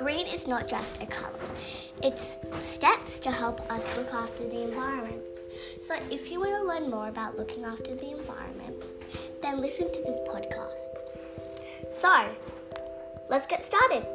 green is not just a colour, it's steps to help us look after the environment. So, if you want to learn more about looking after the environment, then listen to this podcast. So, let's get started.